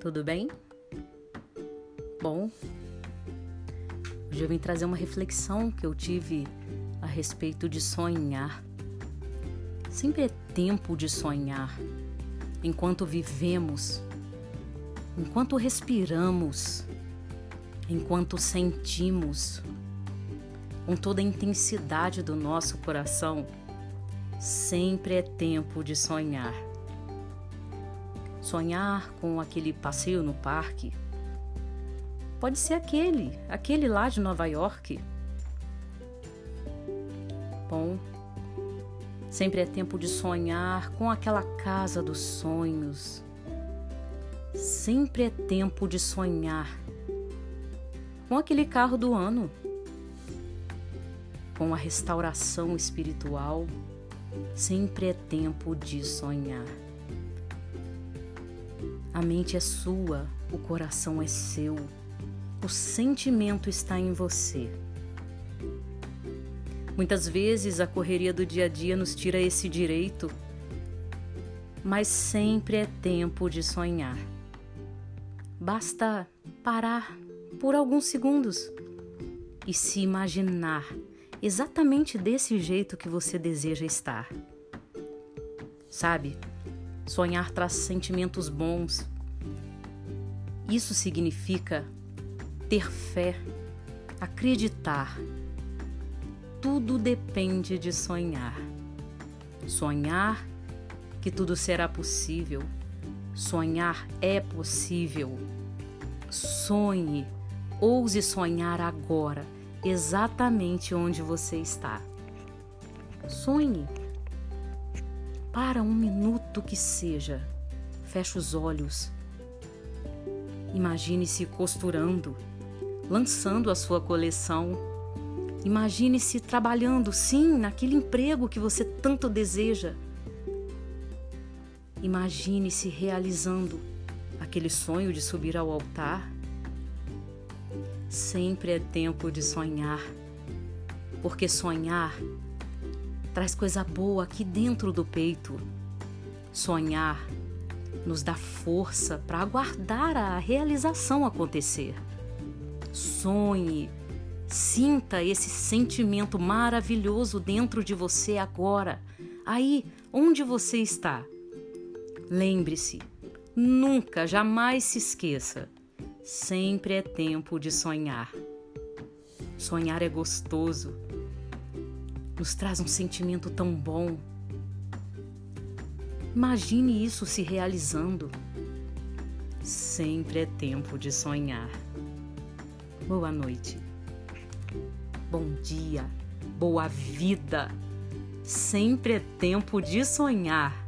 tudo bem? Bom, hoje eu vim trazer uma reflexão que eu tive a respeito de sonhar. Sempre é tempo de sonhar. Enquanto vivemos, enquanto respiramos, enquanto sentimos, com toda a intensidade do nosso coração, sempre é tempo de sonhar. Sonhar com aquele passeio no parque. Pode ser aquele, aquele lá de Nova York. Bom, sempre é tempo de sonhar com aquela casa dos sonhos. Sempre é tempo de sonhar com aquele carro do ano, com a restauração espiritual. Sempre é tempo de sonhar. A mente é sua, o coração é seu, o sentimento está em você. Muitas vezes a correria do dia a dia nos tira esse direito, mas sempre é tempo de sonhar. Basta parar por alguns segundos e se imaginar exatamente desse jeito que você deseja estar. Sabe? Sonhar traz sentimentos bons. Isso significa ter fé, acreditar. Tudo depende de sonhar. Sonhar que tudo será possível. Sonhar é possível. Sonhe, ouse sonhar agora, exatamente onde você está. Sonhe para um minuto que seja. Feche os olhos. Imagine-se costurando, lançando a sua coleção. Imagine-se trabalhando, sim, naquele emprego que você tanto deseja. Imagine-se realizando aquele sonho de subir ao altar. Sempre é tempo de sonhar, porque sonhar traz coisa boa aqui dentro do peito. Sonhar nos dá força para aguardar a realização acontecer. Sonhe, sinta esse sentimento maravilhoso dentro de você agora, aí onde você está. Lembre-se, nunca, jamais se esqueça: sempre é tempo de sonhar. Sonhar é gostoso nos traz um sentimento tão bom. Imagine isso se realizando. Sempre é tempo de sonhar. Boa noite. Bom dia. Boa vida. Sempre é tempo de sonhar.